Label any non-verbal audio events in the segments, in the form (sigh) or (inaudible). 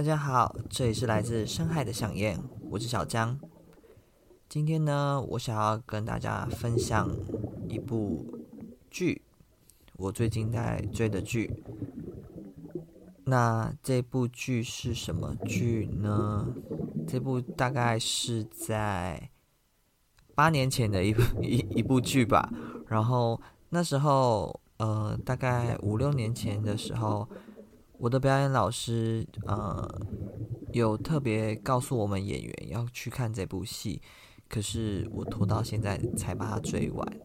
大家好，这里是来自深海的想念，我是小江。今天呢，我想要跟大家分享一部剧，我最近在追的剧。那这部剧是什么剧呢？这部大概是在八年前的一部一一部剧吧。然后那时候，呃，大概五六年前的时候。我的表演老师，呃，有特别告诉我们演员要去看这部戏，可是我拖到现在才把它追完。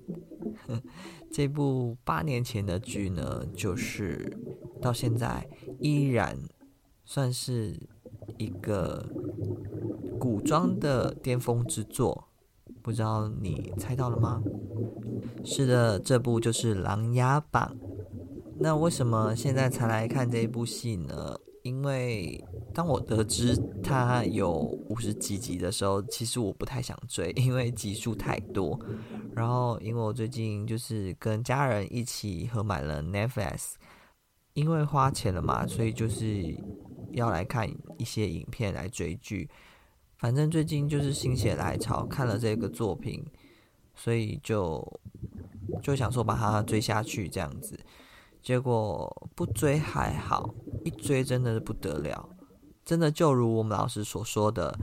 (laughs) 这部八年前的剧呢，就是到现在依然算是一个古装的巅峰之作，不知道你猜到了吗？是的，这部就是《琅琊榜》。那为什么现在才来看这一部戏呢？因为当我得知它有五十几集的时候，其实我不太想追，因为集数太多。然后，因为我最近就是跟家人一起合买了 Netflix，因为花钱了嘛，所以就是要来看一些影片来追剧。反正最近就是心血来潮看了这个作品，所以就就想说把它追下去这样子。结果不追还好，一追真的是不得了，真的就如我们老师所说的，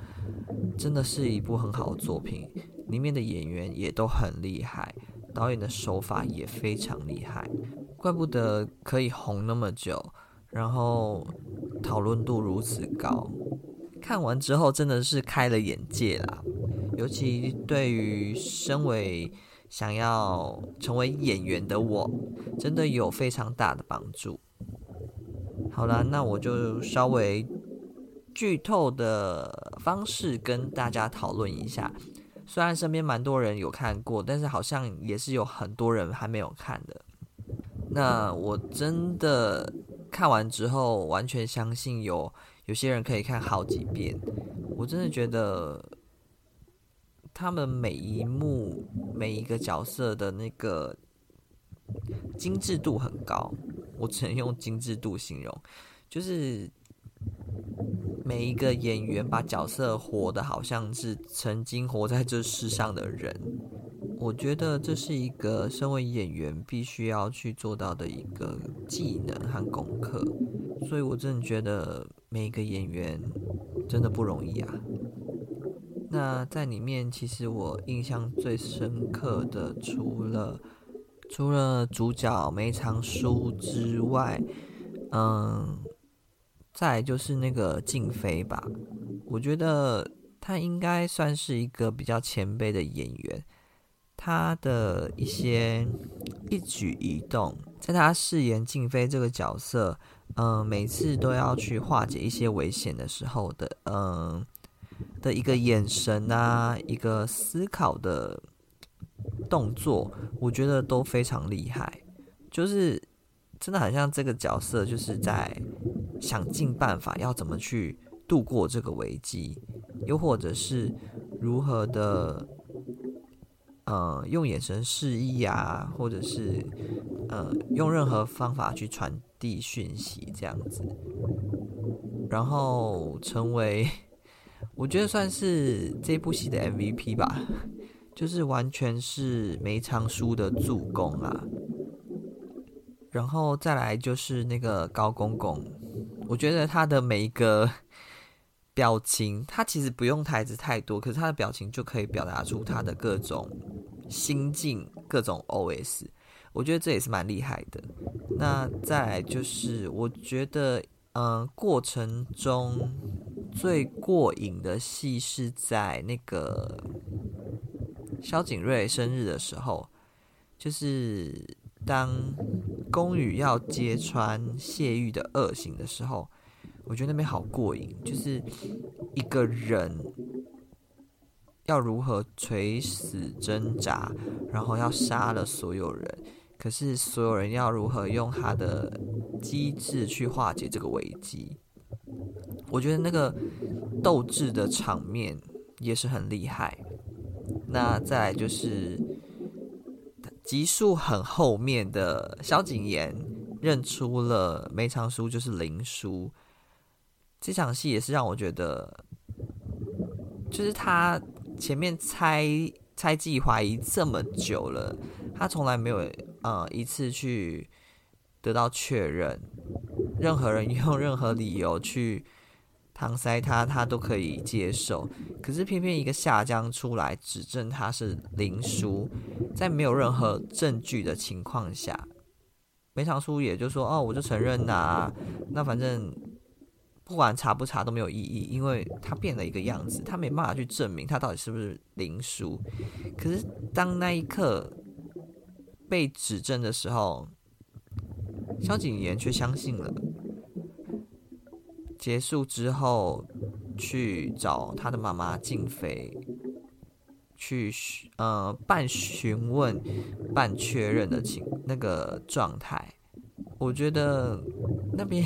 真的是一部很好的作品，里面的演员也都很厉害，导演的手法也非常厉害，怪不得可以红那么久，然后讨论度如此高，看完之后真的是开了眼界啦，尤其对于身为。想要成为演员的我，真的有非常大的帮助。好了，那我就稍微剧透的方式跟大家讨论一下。虽然身边蛮多人有看过，但是好像也是有很多人还没有看的。那我真的看完之后，完全相信有有些人可以看好几遍。我真的觉得。他们每一幕、每一个角色的那个精致度很高，我只能用精致度形容，就是每一个演员把角色活得好像是曾经活在这世上的人。我觉得这是一个身为演员必须要去做到的一个技能和功课，所以我真的觉得每一个演员真的不容易啊。那在里面，其实我印象最深刻的，除了除了主角梅长苏之外，嗯，再就是那个静妃吧。我觉得他应该算是一个比较前辈的演员，他的一些一举一动，在他饰演静妃这个角色，嗯，每次都要去化解一些危险的时候的，嗯。的一个眼神啊，一个思考的动作，我觉得都非常厉害。就是真的很像这个角色，就是在想尽办法要怎么去度过这个危机，又或者是如何的，呃，用眼神示意啊，或者是呃，用任何方法去传递讯息，这样子，然后成为。我觉得算是这部戏的 MVP 吧，就是完全是梅长苏的助攻啊。然后再来就是那个高公公，我觉得他的每一个表情，他其实不用台词太多，可是他的表情就可以表达出他的各种心境、各种 OS。我觉得这也是蛮厉害的。那再来就是，我觉得、呃，过程中。最过瘾的戏是在那个萧景睿生日的时候，就是当宫羽要揭穿谢玉的恶行的时候，我觉得那边好过瘾，就是一个人要如何垂死挣扎，然后要杀了所有人，可是所有人要如何用他的机智去化解这个危机。我觉得那个斗智的场面也是很厉害。那再来就是集数很后面的萧景莹认出了梅长苏就是林殊，这场戏也是让我觉得，就是他前面猜猜忌怀疑这么久了，他从来没有呃一次去得到确认，任何人 (laughs) 用任何理由去搪塞他，他都可以接受。可是偏偏一个夏江出来指证他是林叔，在没有任何证据的情况下，梅长苏也就说：“哦，我就承认呐、那反正。”不管查不查都没有意义，因为他变了一个样子，他没办法去证明他到底是不是林叔。可是当那一刻被指证的时候，萧景瑗却相信了。结束之后，去找他的妈妈静妃，去呃半询问、半确认的情那个状态，我觉得那边。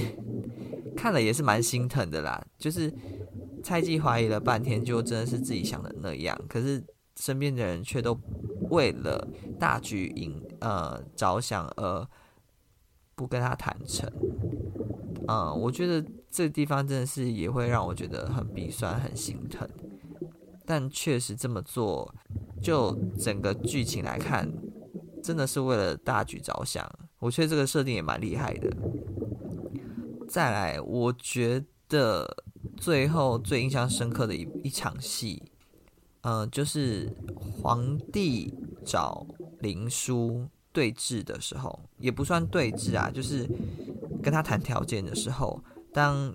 (laughs) 看了也是蛮心疼的啦，就是猜忌怀疑了半天，就真的是自己想的那样，可是身边的人却都为了大局赢呃着想而不跟他坦诚，嗯，我觉得这地方真的是也会让我觉得很鼻酸、很心疼，但确实这么做，就整个剧情来看，真的是为了大局着想，我觉得这个设定也蛮厉害的。再来，我觉得最后最印象深刻的一一场戏，呃，就是皇帝找林叔对峙的时候，也不算对峙啊，就是跟他谈条件的时候，当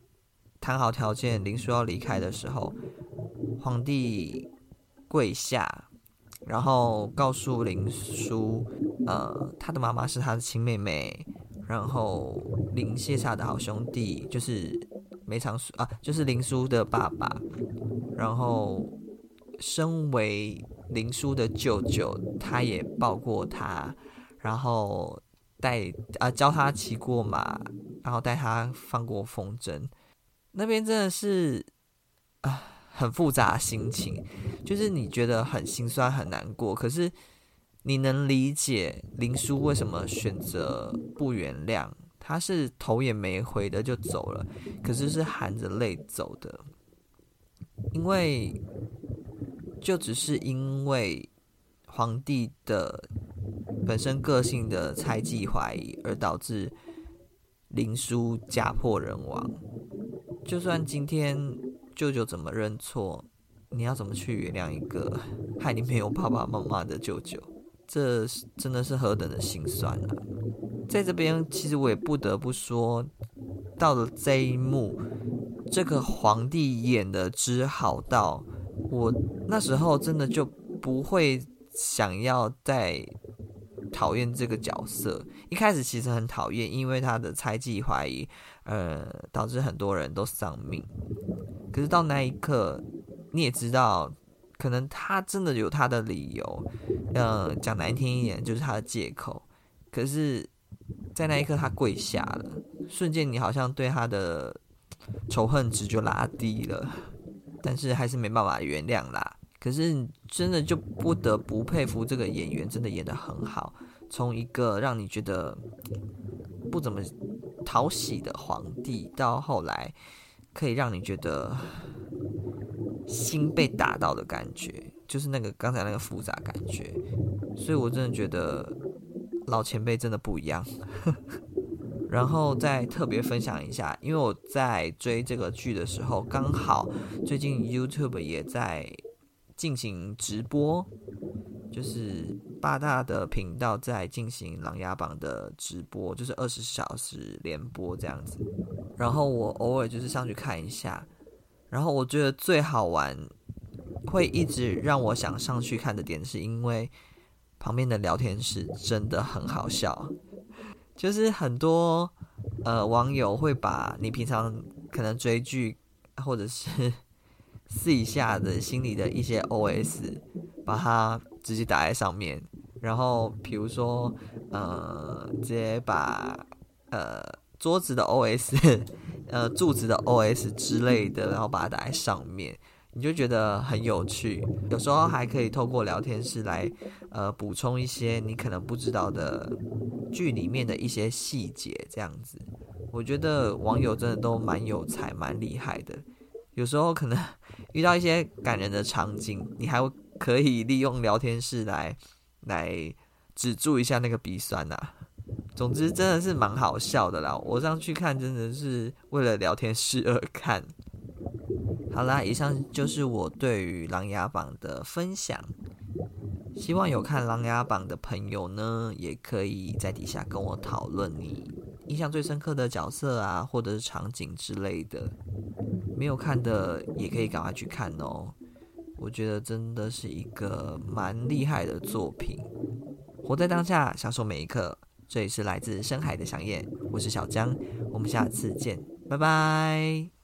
谈好条件，林叔要离开的时候，皇帝跪下，然后告诉林叔，呃，他的妈妈是他的亲妹妹。然后林谢下的好兄弟就是梅长苏啊，就是林叔的爸爸。然后身为林叔的舅舅，他也抱过他，然后带啊教他骑过马，然后带他放过风筝。那边真的是啊很复杂心情，就是你觉得很心酸很难过，可是。你能理解林叔为什么选择不原谅？他是头也没回的就走了，可是是含着泪走的，因为就只是因为皇帝的本身个性的猜忌怀疑，而导致林殊家破人亡。就算今天舅舅怎么认错，你要怎么去原谅一个 (laughs) 害你没有爸爸妈妈的舅舅？这真的是何等的心酸啊！在这边，其实我也不得不说，到了这一幕，这个皇帝演的之好到，我那时候真的就不会想要再讨厌这个角色。一开始其实很讨厌，因为他的猜忌怀疑，呃，导致很多人都丧命。可是到那一刻，你也知道。可能他真的有他的理由，嗯，讲难听一点就是他的借口。可是，在那一刻他跪下了，瞬间你好像对他的仇恨值就拉低了，但是还是没办法原谅啦。可是真的就不得不佩服这个演员，真的演得很好。从一个让你觉得不怎么讨喜的皇帝，到后来可以让你觉得。心被打到的感觉，就是那个刚才那个复杂感觉，所以我真的觉得老前辈真的不一样。(laughs) 然后再特别分享一下，因为我在追这个剧的时候，刚好最近 YouTube 也在进行直播，就是八大的频道在进行《琅琊榜》的直播，就是二十小时连播这样子。然后我偶尔就是上去看一下。然后我觉得最好玩，会一直让我想上去看的点，是因为旁边的聊天室真的很好笑。就是很多呃网友会把你平常可能追剧或者是 (laughs) 私底下的心里的一些 OS，把它直接打在上面。然后比如说呃，直接把呃桌子的 OS。(laughs) 呃，柱子的 OS 之类的，然后把它打在上面，你就觉得很有趣。有时候还可以透过聊天室来，呃，补充一些你可能不知道的剧里面的一些细节，这样子。我觉得网友真的都蛮有才、蛮厉害的。有时候可能 (laughs) 遇到一些感人的场景，你还可以利用聊天室来来止住一下那个鼻酸呐、啊。总之真的是蛮好笑的啦，我上去看真的是为了聊天室而看。好啦，以上就是我对于《琅琊榜》的分享。希望有看《琅琊榜》的朋友呢，也可以在底下跟我讨论你印象最深刻的角色啊，或者是场景之类的。没有看的也可以赶快去看哦，我觉得真的是一个蛮厉害的作品。活在当下，享受每一刻。这里是来自深海的想念，我是小江，我们下次见，拜拜。